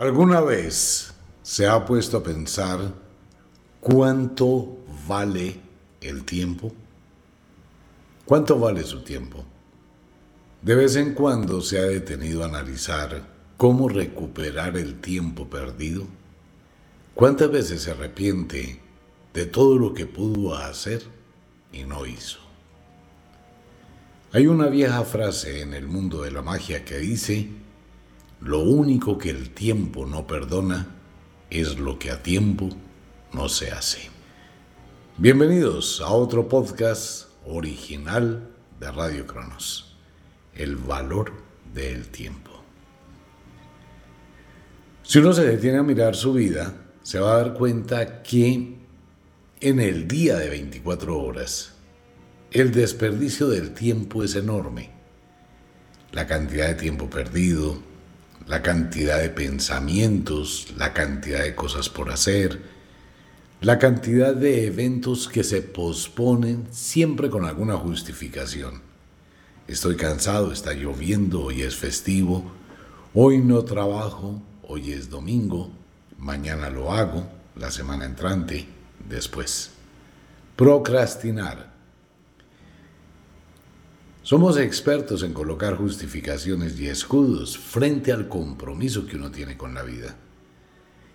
¿Alguna vez se ha puesto a pensar cuánto vale el tiempo? ¿Cuánto vale su tiempo? De vez en cuando se ha detenido a analizar cómo recuperar el tiempo perdido. ¿Cuántas veces se arrepiente de todo lo que pudo hacer y no hizo? Hay una vieja frase en el mundo de la magia que dice, lo único que el tiempo no perdona es lo que a tiempo no se hace. Bienvenidos a otro podcast original de Radio Cronos, El valor del tiempo. Si uno se detiene a mirar su vida, se va a dar cuenta que en el día de 24 horas, el desperdicio del tiempo es enorme. La cantidad de tiempo perdido, la cantidad de pensamientos, la cantidad de cosas por hacer, la cantidad de eventos que se posponen siempre con alguna justificación. Estoy cansado, está lloviendo, hoy es festivo, hoy no trabajo, hoy es domingo, mañana lo hago, la semana entrante, después. Procrastinar somos expertos en colocar justificaciones y escudos frente al compromiso que uno tiene con la vida.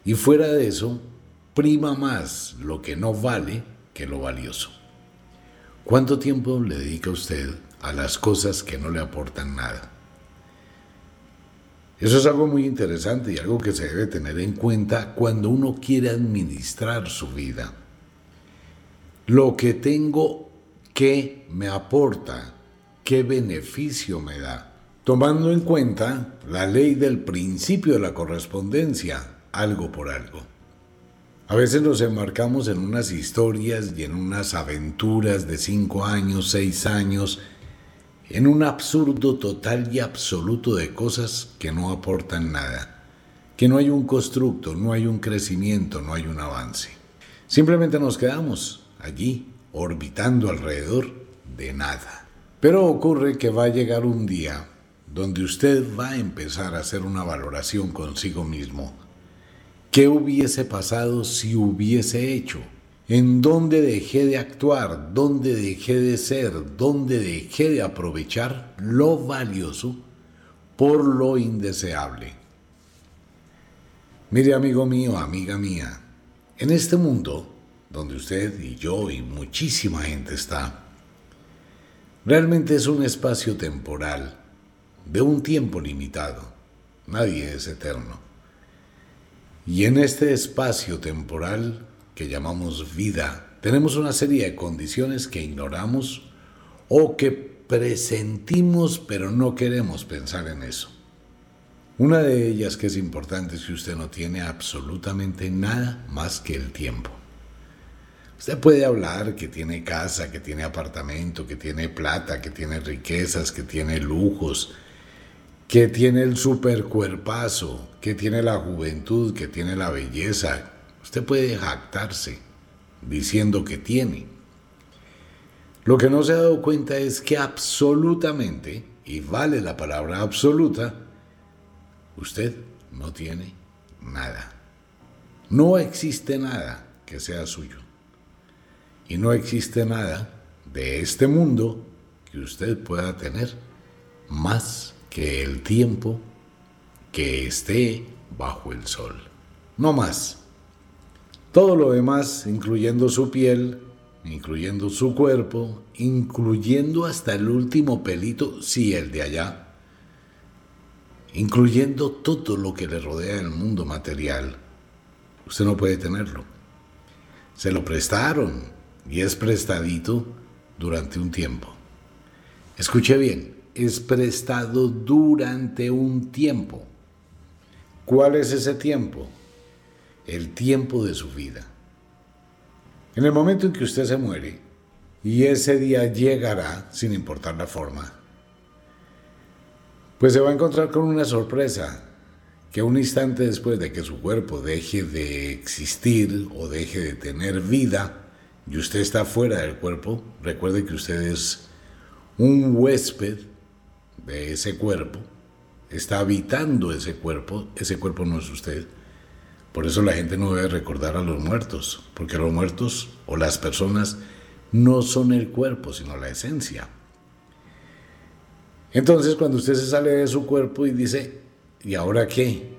Y fuera de eso, prima más lo que no vale que lo valioso. ¿Cuánto tiempo le dedica usted a las cosas que no le aportan nada? Eso es algo muy interesante y algo que se debe tener en cuenta cuando uno quiere administrar su vida. Lo que tengo que me aporta qué beneficio me da. Tomando en cuenta la ley del principio de la correspondencia, algo por algo. A veces nos enmarcamos en unas historias y en unas aventuras de cinco años, seis años, en un absurdo total y absoluto de cosas que no aportan nada, que no hay un constructo, no hay un crecimiento, no hay un avance. Simplemente nos quedamos allí, orbitando alrededor de nada. Pero ocurre que va a llegar un día donde usted va a empezar a hacer una valoración consigo mismo. ¿Qué hubiese pasado si hubiese hecho? ¿En dónde dejé de actuar? ¿Dónde dejé de ser? ¿Dónde dejé de aprovechar lo valioso por lo indeseable? Mire amigo mío, amiga mía, en este mundo donde usted y yo y muchísima gente está, Realmente es un espacio temporal, de un tiempo limitado. Nadie es eterno. Y en este espacio temporal que llamamos vida, tenemos una serie de condiciones que ignoramos o que presentimos pero no queremos pensar en eso. Una de ellas que es importante es que usted no tiene absolutamente nada más que el tiempo. Usted puede hablar que tiene casa, que tiene apartamento, que tiene plata, que tiene riquezas, que tiene lujos, que tiene el supercuerpazo, que tiene la juventud, que tiene la belleza. Usted puede jactarse diciendo que tiene. Lo que no se ha dado cuenta es que absolutamente, y vale la palabra absoluta, usted no tiene nada. No existe nada que sea suyo. Y no existe nada de este mundo que usted pueda tener más que el tiempo que esté bajo el sol. No más. Todo lo demás, incluyendo su piel, incluyendo su cuerpo, incluyendo hasta el último pelito, sí, el de allá, incluyendo todo lo que le rodea el mundo material, usted no puede tenerlo. Se lo prestaron, y es prestadito durante un tiempo. Escuche bien, es prestado durante un tiempo. ¿Cuál es ese tiempo? El tiempo de su vida. En el momento en que usted se muere, y ese día llegará sin importar la forma, pues se va a encontrar con una sorpresa, que un instante después de que su cuerpo deje de existir o deje de tener vida, y usted está fuera del cuerpo, recuerde que usted es un huésped de ese cuerpo está habitando ese cuerpo, ese cuerpo no es usted. Por eso la gente no debe recordar a los muertos, porque los muertos o las personas no son el cuerpo, sino la esencia. Entonces cuando usted se sale de su cuerpo y dice, ¿y ahora qué?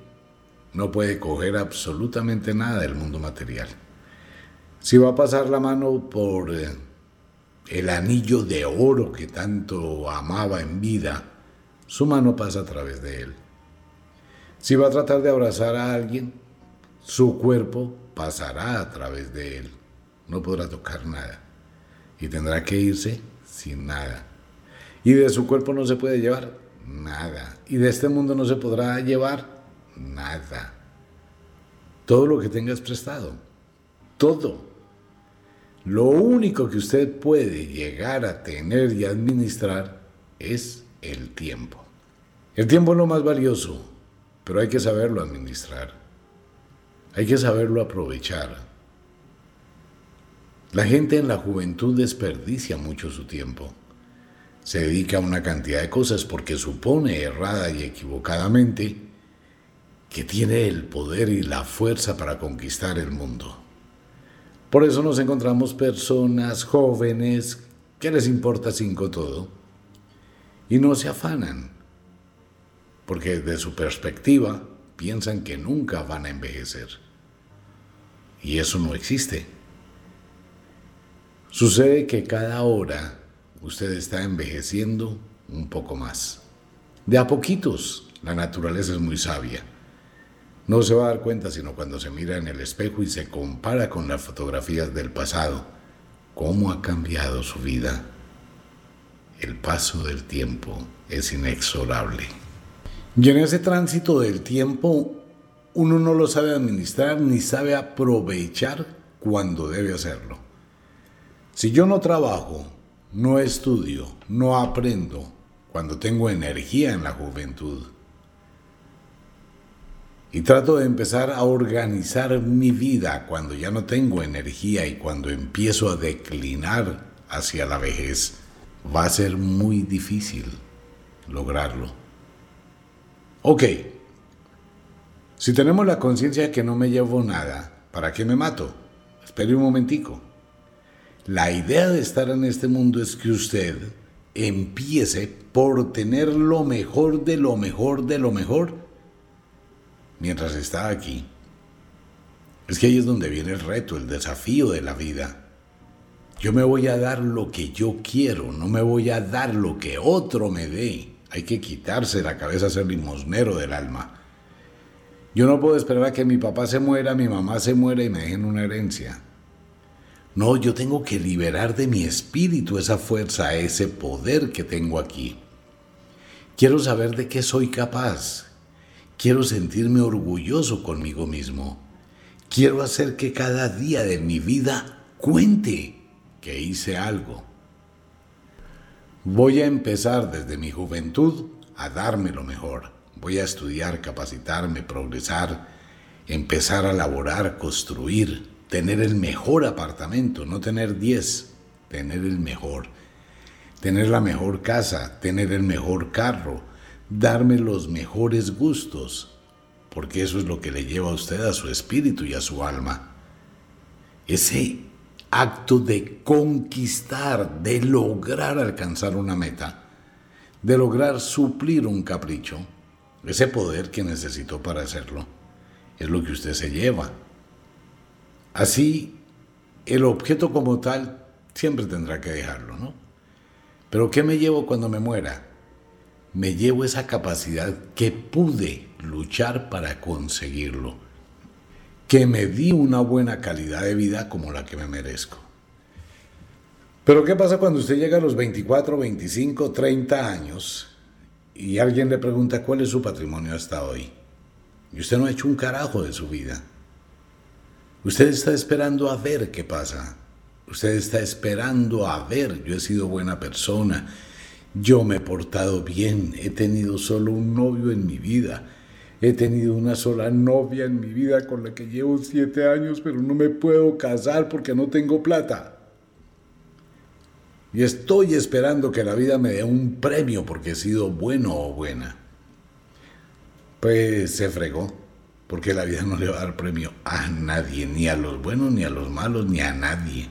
No puede coger absolutamente nada del mundo material. Si va a pasar la mano por eh, el anillo de oro que tanto amaba en vida, su mano pasa a través de él. Si va a tratar de abrazar a alguien, su cuerpo pasará a través de él. No podrá tocar nada. Y tendrá que irse sin nada. Y de su cuerpo no se puede llevar nada. Y de este mundo no se podrá llevar nada. Todo lo que tengas prestado. Todo. Lo único que usted puede llegar a tener y administrar es el tiempo. El tiempo es lo más valioso, pero hay que saberlo administrar. Hay que saberlo aprovechar. La gente en la juventud desperdicia mucho su tiempo. Se dedica a una cantidad de cosas porque supone errada y equivocadamente que tiene el poder y la fuerza para conquistar el mundo. Por eso nos encontramos personas jóvenes que les importa cinco todo y no se afanan, porque de su perspectiva piensan que nunca van a envejecer. Y eso no existe. Sucede que cada hora usted está envejeciendo un poco más. De a poquitos, la naturaleza es muy sabia. No se va a dar cuenta sino cuando se mira en el espejo y se compara con las fotografías del pasado, cómo ha cambiado su vida. El paso del tiempo es inexorable. Y en ese tránsito del tiempo, uno no lo sabe administrar ni sabe aprovechar cuando debe hacerlo. Si yo no trabajo, no estudio, no aprendo, cuando tengo energía en la juventud, y trato de empezar a organizar mi vida cuando ya no tengo energía y cuando empiezo a declinar hacia la vejez. Va a ser muy difícil lograrlo. Ok, si tenemos la conciencia que no me llevo nada, ¿para qué me mato? Espere un momentico. La idea de estar en este mundo es que usted empiece por tener lo mejor de lo mejor de lo mejor mientras está aquí. Es que ahí es donde viene el reto, el desafío de la vida. Yo me voy a dar lo que yo quiero, no me voy a dar lo que otro me dé. Hay que quitarse la cabeza ser limosnero del alma. Yo no puedo esperar a que mi papá se muera, mi mamá se muera y me dejen una herencia. No, yo tengo que liberar de mi espíritu esa fuerza, ese poder que tengo aquí. Quiero saber de qué soy capaz, Quiero sentirme orgulloso conmigo mismo. Quiero hacer que cada día de mi vida cuente que hice algo. Voy a empezar desde mi juventud a darme lo mejor. Voy a estudiar, capacitarme, progresar, empezar a laborar, construir, tener el mejor apartamento, no tener 10, tener el mejor. Tener la mejor casa, tener el mejor carro, darme los mejores gustos, porque eso es lo que le lleva a usted a su espíritu y a su alma. Ese acto de conquistar, de lograr alcanzar una meta, de lograr suplir un capricho, ese poder que necesitó para hacerlo, es lo que usted se lleva. Así, el objeto como tal siempre tendrá que dejarlo, ¿no? Pero ¿qué me llevo cuando me muera? Me llevo esa capacidad que pude luchar para conseguirlo, que me di una buena calidad de vida como la que me merezco. Pero ¿qué pasa cuando usted llega a los 24, 25, 30 años y alguien le pregunta cuál es su patrimonio hasta hoy? Y usted no ha hecho un carajo de su vida. Usted está esperando a ver qué pasa. Usted está esperando a ver, yo he sido buena persona, yo me he portado bien, he tenido solo un novio en mi vida. He tenido una sola novia en mi vida con la que llevo siete años, pero no me puedo casar porque no tengo plata. Y estoy esperando que la vida me dé un premio porque he sido bueno o buena. pues se fregó, porque la vida no le va a dar premio a nadie, ni a los buenos, ni a los malos, ni a nadie.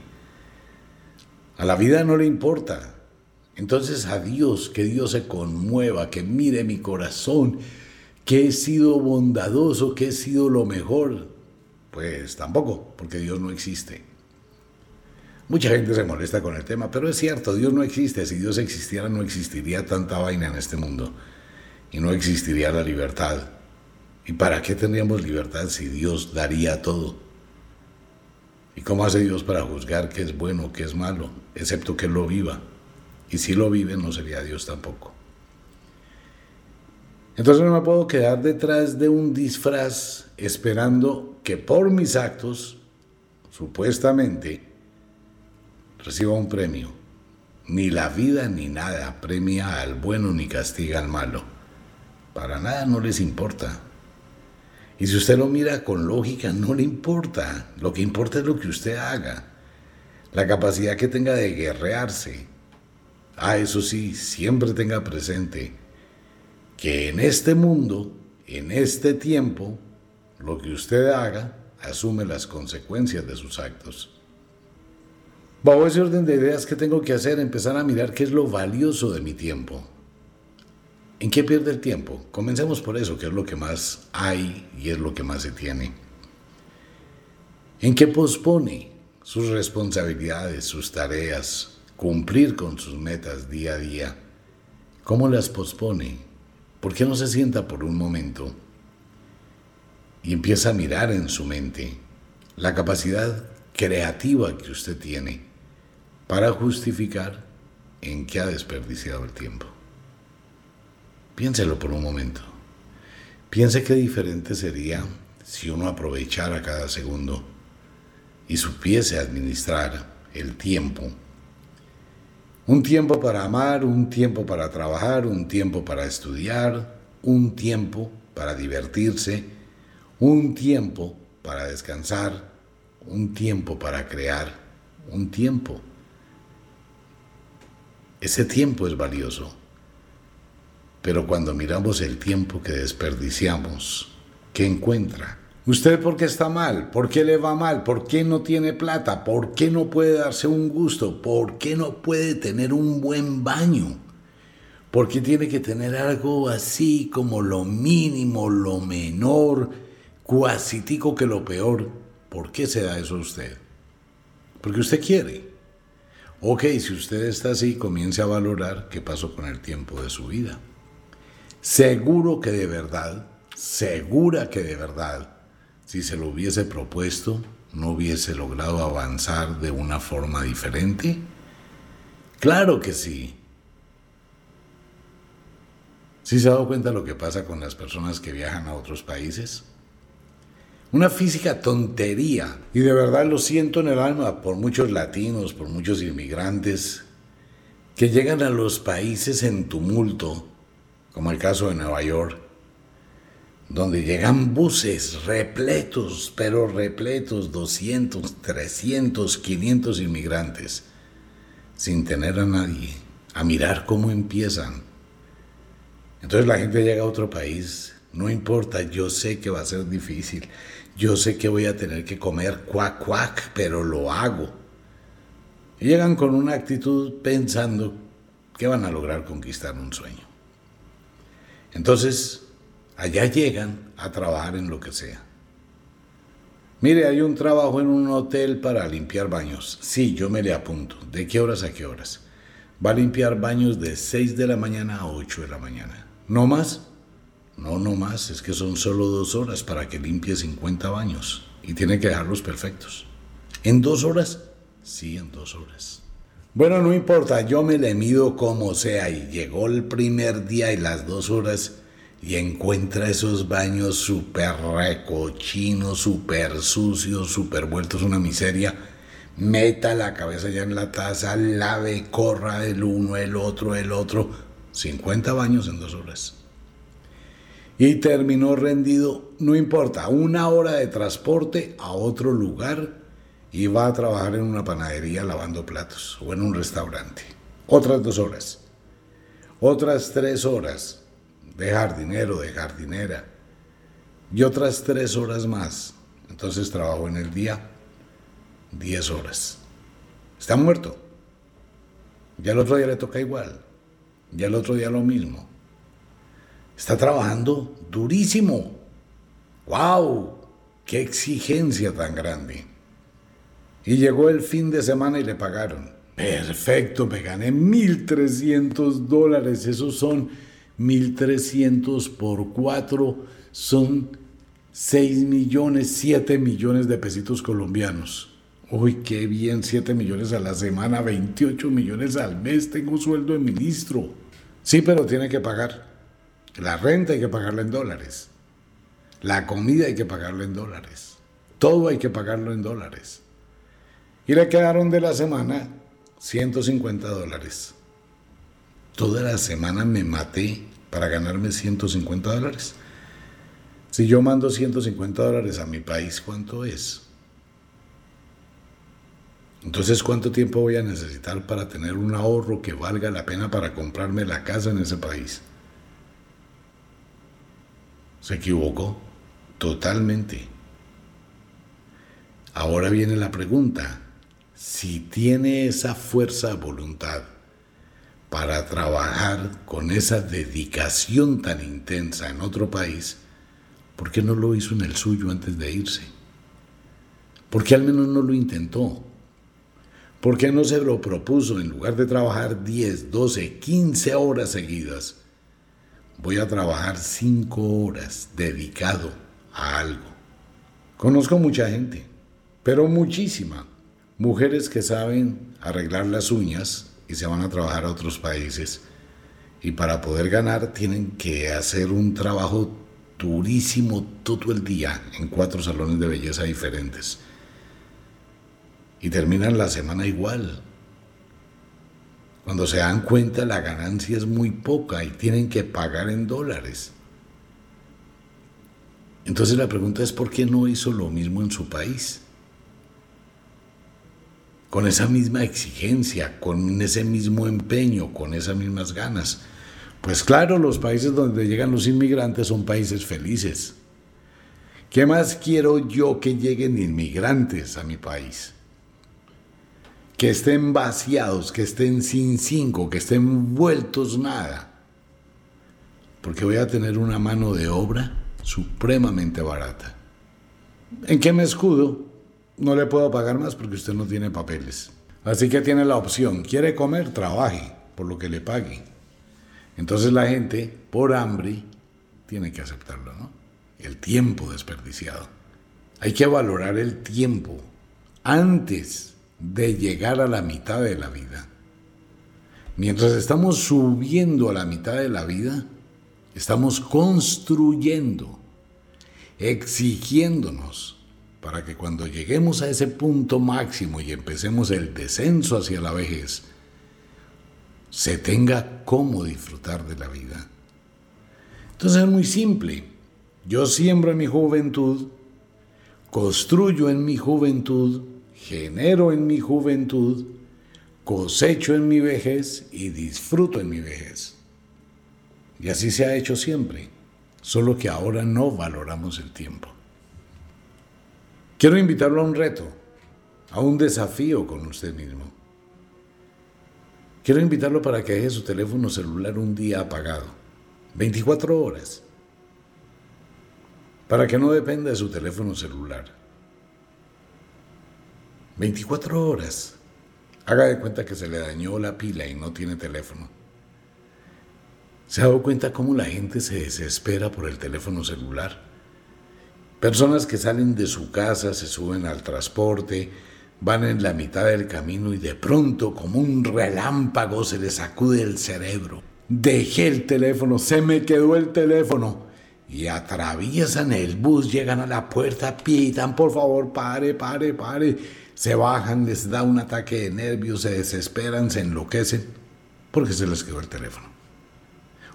A la vida no le importa. Entonces a Dios, que Dios se conmueva, que mire mi corazón, que he sido bondadoso, que he sido lo mejor. Pues tampoco, porque Dios no existe. Mucha gente se molesta con el tema, pero es cierto, Dios no existe. Si Dios existiera, no existiría tanta vaina en este mundo. Y no existiría la libertad. ¿Y para qué tendríamos libertad si Dios daría todo? ¿Y cómo hace Dios para juzgar qué es bueno, qué es malo, excepto que lo viva? Y si lo vive, no sería Dios tampoco. Entonces no me puedo quedar detrás de un disfraz esperando que por mis actos, supuestamente, reciba un premio. Ni la vida ni nada premia al bueno ni castiga al malo. Para nada no les importa. Y si usted lo mira con lógica, no le importa. Lo que importa es lo que usted haga. La capacidad que tenga de guerrearse. Ah, eso sí, siempre tenga presente que en este mundo, en este tiempo, lo que usted haga asume las consecuencias de sus actos. Bajo ese orden de ideas, ¿qué tengo que hacer? Empezar a mirar qué es lo valioso de mi tiempo. ¿En qué pierde el tiempo? Comencemos por eso, que es lo que más hay y es lo que más se tiene. ¿En qué pospone sus responsabilidades, sus tareas, cumplir con sus metas día a día? ¿Cómo las pospone? ¿Por qué no se sienta por un momento y empieza a mirar en su mente la capacidad creativa que usted tiene para justificar en qué ha desperdiciado el tiempo? Piénselo por un momento. Piense qué diferente sería si uno aprovechara cada segundo y supiese administrar el tiempo un tiempo para amar, un tiempo para trabajar, un tiempo para estudiar, un tiempo para divertirse, un tiempo para descansar, un tiempo para crear, un tiempo. Ese tiempo es valioso. Pero cuando miramos el tiempo que desperdiciamos, ¿qué encuentra? ¿Usted por qué está mal? ¿Por qué le va mal? ¿Por qué no tiene plata? ¿Por qué no puede darse un gusto? ¿Por qué no puede tener un buen baño? ¿Por qué tiene que tener algo así como lo mínimo, lo menor, cuasitico que lo peor? ¿Por qué se da eso a usted? Porque usted quiere. Ok, si usted está así, comience a valorar qué pasó con el tiempo de su vida. Seguro que de verdad, segura que de verdad, si se lo hubiese propuesto, no hubiese logrado avanzar de una forma diferente? Claro que sí. ¿Sí se ha dado cuenta lo que pasa con las personas que viajan a otros países? Una física tontería. Y de verdad lo siento en el alma por muchos latinos, por muchos inmigrantes que llegan a los países en tumulto, como el caso de Nueva York, donde llegan buses repletos, pero repletos, 200, 300, 500 inmigrantes, sin tener a nadie, a mirar cómo empiezan. Entonces la gente llega a otro país, no importa, yo sé que va a ser difícil, yo sé que voy a tener que comer cuac cuac, pero lo hago. Y llegan con una actitud pensando que van a lograr conquistar un sueño. Entonces, Allá llegan a trabajar en lo que sea. Mire, hay un trabajo en un hotel para limpiar baños. Sí, yo me le apunto. ¿De qué horas a qué horas? Va a limpiar baños de 6 de la mañana a 8 de la mañana. ¿No más? No, no más. Es que son solo dos horas para que limpie 50 baños. Y tiene que dejarlos perfectos. ¿En dos horas? Sí, en dos horas. Bueno, no importa. Yo me le mido como sea. Y llegó el primer día y las dos horas y encuentra esos baños súper recochinos, súper sucios, súper vueltos una miseria, meta la cabeza ya en la taza, lave, corra el uno, el otro, el otro, 50 baños en dos horas. Y terminó rendido, no importa, una hora de transporte a otro lugar y va a trabajar en una panadería lavando platos o en un restaurante. Otras dos horas. Otras tres horas de jardinero, de jardinera, y otras tres horas más. Entonces trabajo en el día 10 horas. Está muerto. Ya el otro día le toca igual. Ya el otro día lo mismo. Está trabajando durísimo. ¡Wow! ¡Qué exigencia tan grande! Y llegó el fin de semana y le pagaron. Perfecto, me gané 1.300 dólares. Esos son 1.300 por 4. Son 6 millones, 7 millones de pesitos colombianos. Uy, qué bien, 7 millones a la semana, 28 millones al mes. Tengo sueldo de ministro. Sí, pero tiene que pagar. La renta hay que pagarla en dólares. La comida hay que pagarla en dólares. Todo hay que pagarlo en dólares. Y le quedaron de la semana 150 dólares. Toda la semana me maté para ganarme 150 dólares. Si yo mando 150 dólares a mi país, ¿cuánto es? Entonces, ¿cuánto tiempo voy a necesitar para tener un ahorro que valga la pena para comprarme la casa en ese país? Se equivocó totalmente. Ahora viene la pregunta, si tiene esa fuerza de voluntad para trabajar con esa dedicación tan intensa en otro país, ¿por qué no lo hizo en el suyo antes de irse? ¿Por qué al menos no lo intentó? ¿Por qué no se lo propuso en lugar de trabajar 10, 12, 15 horas seguidas? voy a trabajar cinco horas dedicado a algo. Conozco mucha gente, pero muchísima. Mujeres que saben arreglar las uñas y se van a trabajar a otros países. Y para poder ganar tienen que hacer un trabajo durísimo todo el día en cuatro salones de belleza diferentes. Y terminan la semana igual, cuando se dan cuenta la ganancia es muy poca y tienen que pagar en dólares. Entonces la pregunta es ¿por qué no hizo lo mismo en su país? Con esa misma exigencia, con ese mismo empeño, con esas mismas ganas. Pues claro, los países donde llegan los inmigrantes son países felices. ¿Qué más quiero yo que lleguen inmigrantes a mi país? que estén vaciados, que estén sin cinco, que estén vueltos nada. Porque voy a tener una mano de obra supremamente barata. ¿En qué me escudo? No le puedo pagar más porque usted no tiene papeles. Así que tiene la opción. ¿Quiere comer? Trabaje por lo que le pague. Entonces la gente, por hambre, tiene que aceptarlo, ¿no? El tiempo desperdiciado. Hay que valorar el tiempo antes de llegar a la mitad de la vida. Mientras estamos subiendo a la mitad de la vida, estamos construyendo, exigiéndonos para que cuando lleguemos a ese punto máximo y empecemos el descenso hacia la vejez, se tenga cómo disfrutar de la vida. Entonces es muy simple. Yo siembro en mi juventud, construyo en mi juventud, genero en mi juventud, cosecho en mi vejez y disfruto en mi vejez. Y así se ha hecho siempre, solo que ahora no valoramos el tiempo. Quiero invitarlo a un reto, a un desafío con usted mismo. Quiero invitarlo para que deje su teléfono celular un día apagado, 24 horas, para que no dependa de su teléfono celular 24 horas. Haga de cuenta que se le dañó la pila y no tiene teléfono. ¿Se ha dado cuenta cómo la gente se desespera por el teléfono celular? Personas que salen de su casa, se suben al transporte, van en la mitad del camino y de pronto, como un relámpago, se les sacude el cerebro. Dejé el teléfono, se me quedó el teléfono. Y atraviesan el bus, llegan a la puerta, pitan, por favor, pare, pare, pare se bajan, les da un ataque de nervios, se desesperan, se enloquecen, porque se les quedó el teléfono.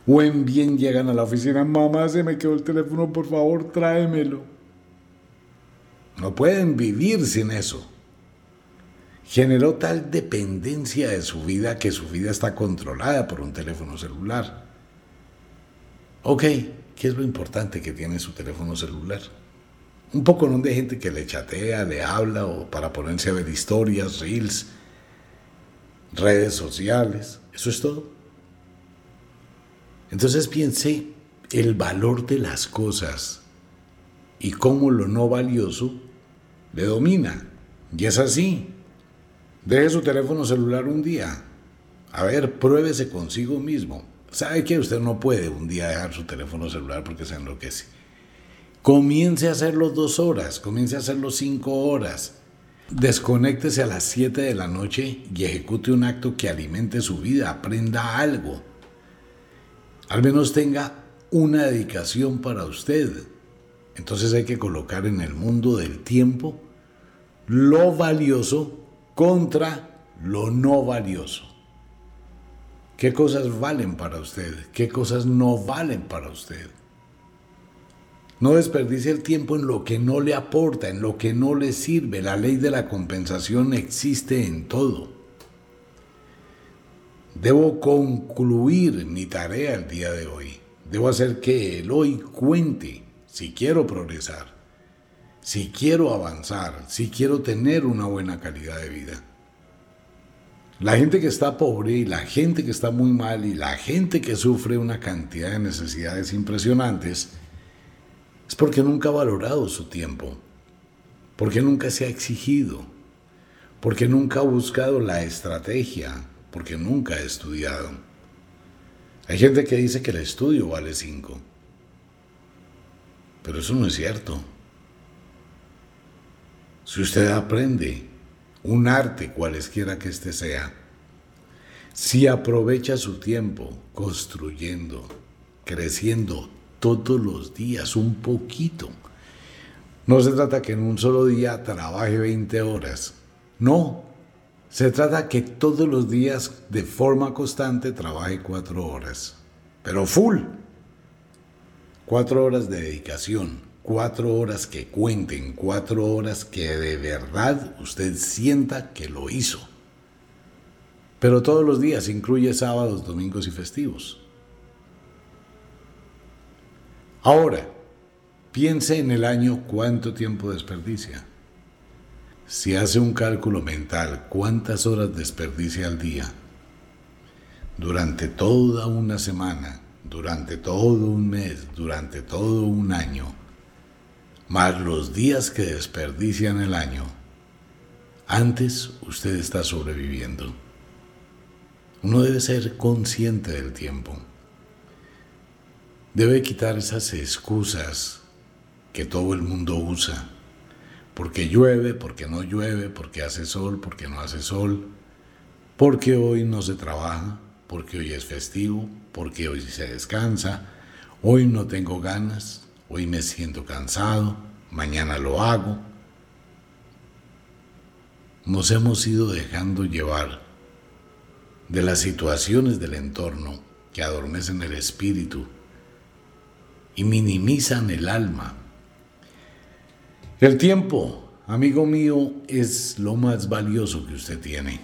O en bien llegan a la oficina, mamá, se me quedó el teléfono, por favor, tráemelo. No pueden vivir sin eso. Generó tal dependencia de su vida que su vida está controlada por un teléfono celular. Ok, qué es lo importante que tiene su teléfono celular. Un poco no de gente que le chatea, le habla o para ponerse a ver historias, reels, redes sociales. Eso es todo. Entonces piense el valor de las cosas y cómo lo no valioso le domina. Y es así. Deje su teléfono celular un día. A ver, pruébese consigo mismo. ¿Sabe que usted no puede un día dejar su teléfono celular porque se enloquece? Comience a hacerlo dos horas, comience a hacerlo cinco horas. Desconéctese a las 7 de la noche y ejecute un acto que alimente su vida, aprenda algo. Al menos tenga una dedicación para usted. Entonces hay que colocar en el mundo del tiempo lo valioso contra lo no valioso. ¿Qué cosas valen para usted? ¿Qué cosas no valen para usted? No desperdicie el tiempo en lo que no le aporta, en lo que no le sirve. La ley de la compensación existe en todo. Debo concluir mi tarea el día de hoy. Debo hacer que el hoy cuente si quiero progresar, si quiero avanzar, si quiero tener una buena calidad de vida. La gente que está pobre y la gente que está muy mal y la gente que sufre una cantidad de necesidades impresionantes, es porque nunca ha valorado su tiempo, porque nunca se ha exigido, porque nunca ha buscado la estrategia, porque nunca ha estudiado. Hay gente que dice que el estudio vale cinco, pero eso no es cierto. Si usted aprende un arte cualesquiera que éste sea, si aprovecha su tiempo construyendo, creciendo todos los días, un poquito. No se trata que en un solo día trabaje 20 horas. No, se trata que todos los días de forma constante trabaje 4 horas. Pero full. 4 horas de dedicación, 4 horas que cuenten, 4 horas que de verdad usted sienta que lo hizo. Pero todos los días incluye sábados, domingos y festivos. Ahora, piense en el año cuánto tiempo desperdicia. Si hace un cálculo mental, cuántas horas desperdicia al día, durante toda una semana, durante todo un mes, durante todo un año, más los días que desperdicia en el año, antes usted está sobreviviendo. Uno debe ser consciente del tiempo. Debe quitar esas excusas que todo el mundo usa. Porque llueve, porque no llueve, porque hace sol, porque no hace sol, porque hoy no se trabaja, porque hoy es festivo, porque hoy se descansa, hoy no tengo ganas, hoy me siento cansado, mañana lo hago. Nos hemos ido dejando llevar de las situaciones del entorno que adormecen el espíritu y minimizan el alma. El tiempo, amigo mío, es lo más valioso que usted tiene.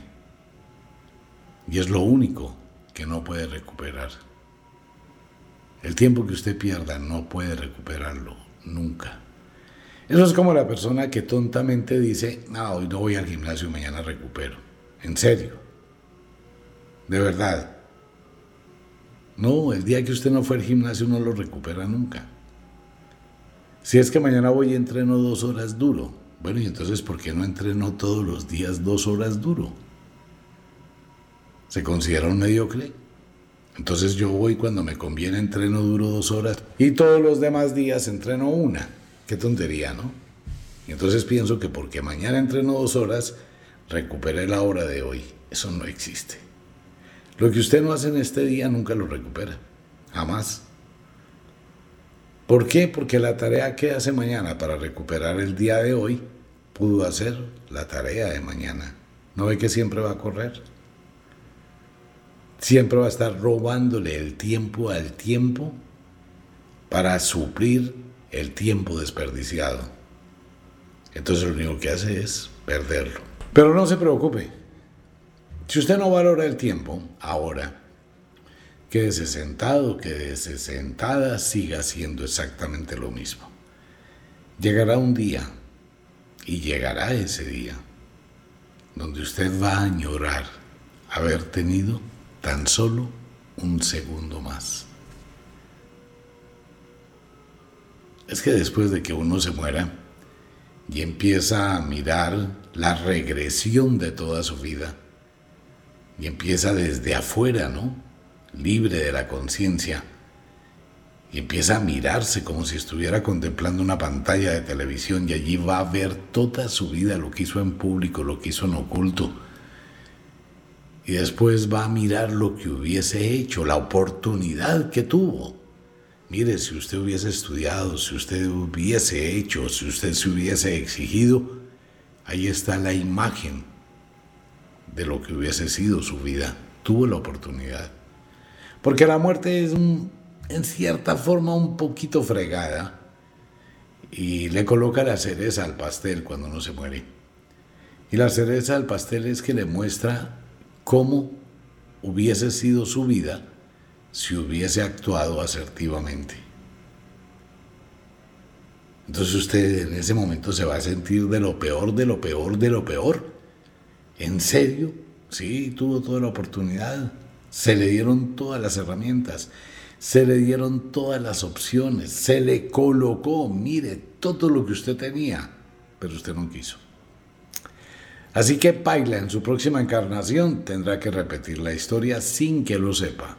Y es lo único que no puede recuperar. El tiempo que usted pierda no puede recuperarlo nunca. Eso es como la persona que tontamente dice, no, hoy no voy al gimnasio, mañana recupero. En serio. De verdad. No, el día que usted no fue al gimnasio no lo recupera nunca. Si es que mañana voy y entreno dos horas duro, bueno, y entonces ¿por qué no entreno todos los días dos horas duro? ¿Se considera un mediocre? Entonces yo voy cuando me conviene entreno duro dos horas y todos los demás días entreno una. Qué tontería, ¿no? Y entonces pienso que porque mañana entreno dos horas, recuperé la hora de hoy. Eso no existe. Lo que usted no hace en este día nunca lo recupera. Jamás. ¿Por qué? Porque la tarea que hace mañana para recuperar el día de hoy pudo hacer la tarea de mañana. ¿No ve que siempre va a correr? Siempre va a estar robándole el tiempo al tiempo para suplir el tiempo desperdiciado. Entonces lo único que hace es perderlo. Pero no se preocupe, si usted no valora el tiempo ahora, quédese sentado, quédese sentada, siga haciendo exactamente lo mismo. Llegará un día, y llegará ese día, donde usted va a añorar haber tenido tan solo un segundo más. Es que después de que uno se muera y empieza a mirar la regresión de toda su vida, y empieza desde afuera, ¿no? Libre de la conciencia, y empieza a mirarse como si estuviera contemplando una pantalla de televisión y allí va a ver toda su vida, lo que hizo en público, lo que hizo en oculto. Y después va a mirar lo que hubiese hecho, la oportunidad que tuvo. Mire, si usted hubiese estudiado, si usted hubiese hecho, si usted se hubiese exigido, ahí está la imagen de lo que hubiese sido su vida. Tuvo la oportunidad. Porque la muerte es en cierta forma un poquito fregada y le coloca la cereza al pastel cuando no se muere. Y la cereza al pastel es que le muestra cómo hubiese sido su vida si hubiese actuado asertivamente. Entonces usted en ese momento se va a sentir de lo peor, de lo peor, de lo peor. ¿En serio? Sí, tuvo toda la oportunidad. Se le dieron todas las herramientas se le dieron todas las opciones, se le colocó, mire, todo lo que usted tenía, pero usted no quiso. Así que Paila en su próxima encarnación tendrá que repetir la historia sin que lo sepa.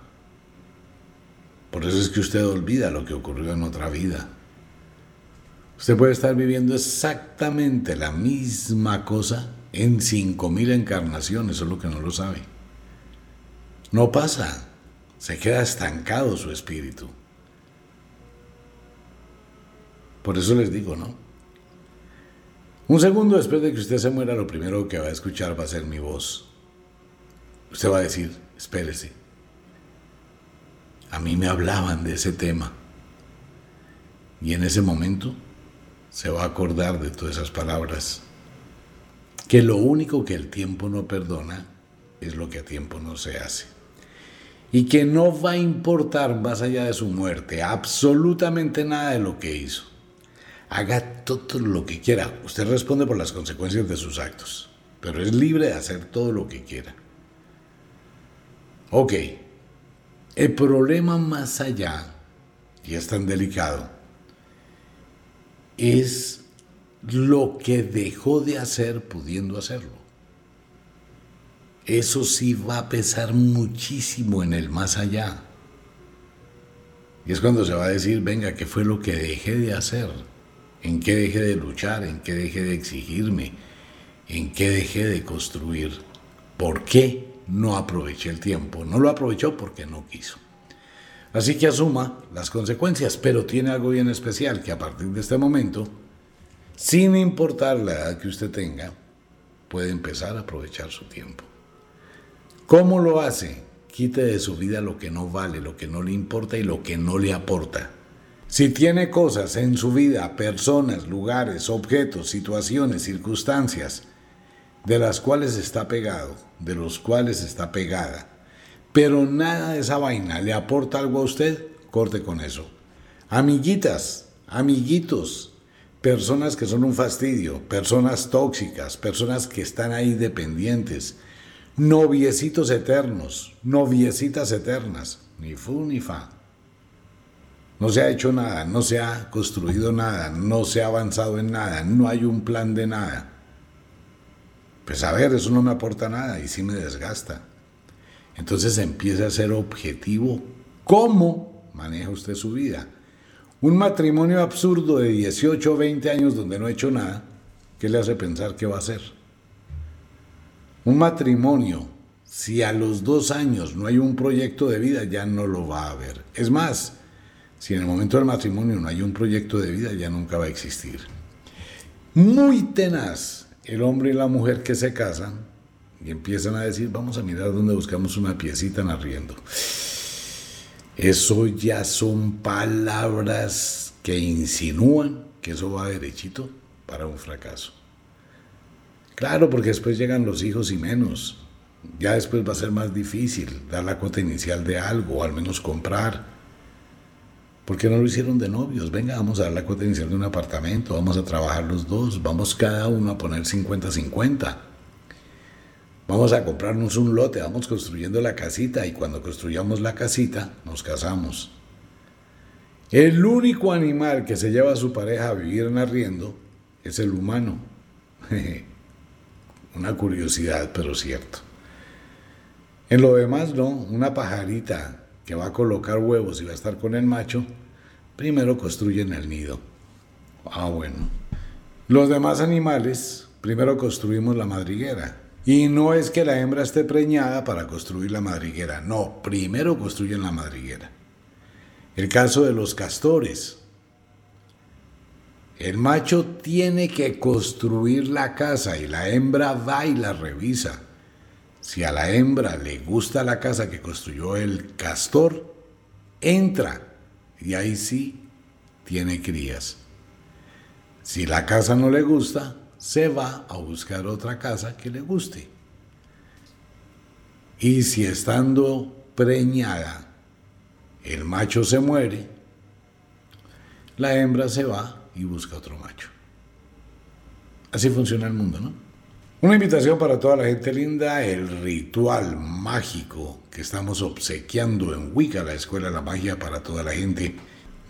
Por eso es que usted olvida lo que ocurrió en otra vida. Usted puede estar viviendo exactamente la misma cosa en 5.000 encarnaciones, solo que no lo sabe. No pasa se queda estancado su espíritu. Por eso les digo, ¿no? Un segundo después de que usted se muera, lo primero que va a escuchar va a ser mi voz. Usted va a decir, espérese. A mí me hablaban de ese tema. Y en ese momento se va a acordar de todas esas palabras. Que lo único que el tiempo no perdona es lo que a tiempo no se hace y que no va a importar más allá de su muerte absolutamente nada de lo que hizo. Haga todo lo que quiera. Usted responde por las consecuencias de sus actos, pero es libre de hacer todo lo que quiera. Ok, el problema más allá, y es tan delicado, es lo que dejó de hacer pudiendo hacerlo eso sí va a pesar muchísimo en el más allá. Y es cuando se va a decir, venga, ¿qué fue lo que dejé de hacer? ¿En qué dejé de luchar? ¿En qué dejé de exigirme? ¿En qué dejé de construir? ¿Por qué no aproveché el tiempo? No lo aprovechó porque no quiso. Así que asuma las consecuencias, pero tiene algo bien especial que a partir de este momento, sin importar la edad que usted tenga, puede empezar a aprovechar su tiempo. ¿Cómo lo hace? Quite de su vida lo que no vale, lo que no le importa y lo que no le aporta. Si tiene cosas en su vida, personas, lugares, objetos, situaciones, circunstancias, de las cuales está pegado, de los cuales está pegada, pero nada de esa vaina le aporta algo a usted, corte con eso. Amiguitas, amiguitos, personas que son un fastidio, personas tóxicas, personas que están ahí dependientes, noviecitos eternos, noviecitas eternas, ni fu ni fa. No se ha hecho nada, no se ha construido nada, no se ha avanzado en nada, no hay un plan de nada. Pues a ver, eso no me aporta nada y sí me desgasta. Entonces empieza a ser objetivo cómo maneja usted su vida. Un matrimonio absurdo de 18 o 20 años donde no ha hecho nada, ¿qué le hace pensar que va a hacer? Un matrimonio, si a los dos años no hay un proyecto de vida, ya no lo va a haber. Es más, si en el momento del matrimonio no hay un proyecto de vida, ya nunca va a existir. Muy tenaz el hombre y la mujer que se casan y empiezan a decir, vamos a mirar dónde buscamos una piecita en arriendo. Eso ya son palabras que insinúan que eso va derechito para un fracaso. Claro, porque después llegan los hijos y menos. Ya después va a ser más difícil dar la cuota inicial de algo, o al menos comprar. ¿Por qué no lo hicieron de novios? Venga, vamos a dar la cuota inicial de un apartamento, vamos a trabajar los dos, vamos cada uno a poner 50-50. Vamos a comprarnos un lote, vamos construyendo la casita y cuando construyamos la casita nos casamos. El único animal que se lleva a su pareja a vivir en arriendo es el humano. Una curiosidad, pero cierto. En lo demás, no. Una pajarita que va a colocar huevos y va a estar con el macho, primero construyen el nido. Ah, bueno. Los demás animales, primero construimos la madriguera. Y no es que la hembra esté preñada para construir la madriguera. No, primero construyen la madriguera. El caso de los castores. El macho tiene que construir la casa y la hembra va y la revisa. Si a la hembra le gusta la casa que construyó el castor, entra y ahí sí tiene crías. Si la casa no le gusta, se va a buscar otra casa que le guste. Y si estando preñada el macho se muere, la hembra se va y busca otro macho. Así funciona el mundo, ¿no? Una invitación para toda la gente linda, el ritual mágico que estamos obsequiando en Wicca, la Escuela de la Magia para toda la gente.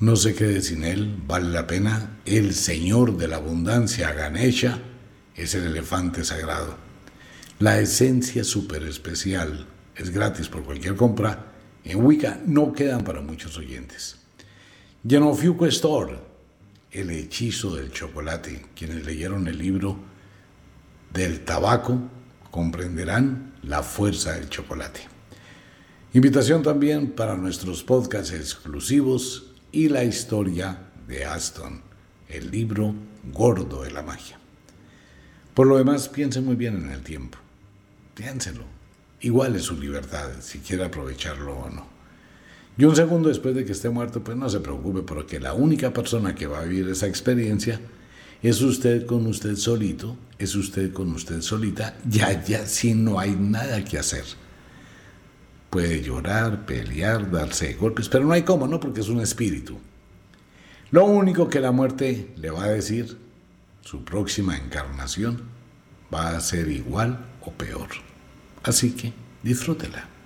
No se quede sin él, vale la pena. El Señor de la Abundancia, Ganesha, es el elefante sagrado. La esencia súper especial es gratis por cualquier compra. En Wicca no quedan para muchos oyentes. Genofiuco Store, el hechizo del chocolate. Quienes leyeron el libro del tabaco comprenderán la fuerza del chocolate. Invitación también para nuestros podcasts exclusivos y la historia de Aston, el libro gordo de la magia. Por lo demás, piense muy bien en el tiempo. Piénselo. Igual es su libertad si quiere aprovecharlo o no. Y un segundo después de que esté muerto, pues no se preocupe porque la única persona que va a vivir esa experiencia es usted con usted solito, es usted con usted solita, ya, ya, si no hay nada que hacer. Puede llorar, pelear, darse golpes, pero no hay cómo, ¿no? Porque es un espíritu. Lo único que la muerte le va a decir, su próxima encarnación va a ser igual o peor. Así que disfrútela.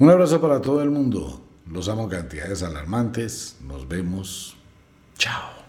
Un abrazo para todo el mundo. Los amo cantidades alarmantes. Nos vemos. Chao.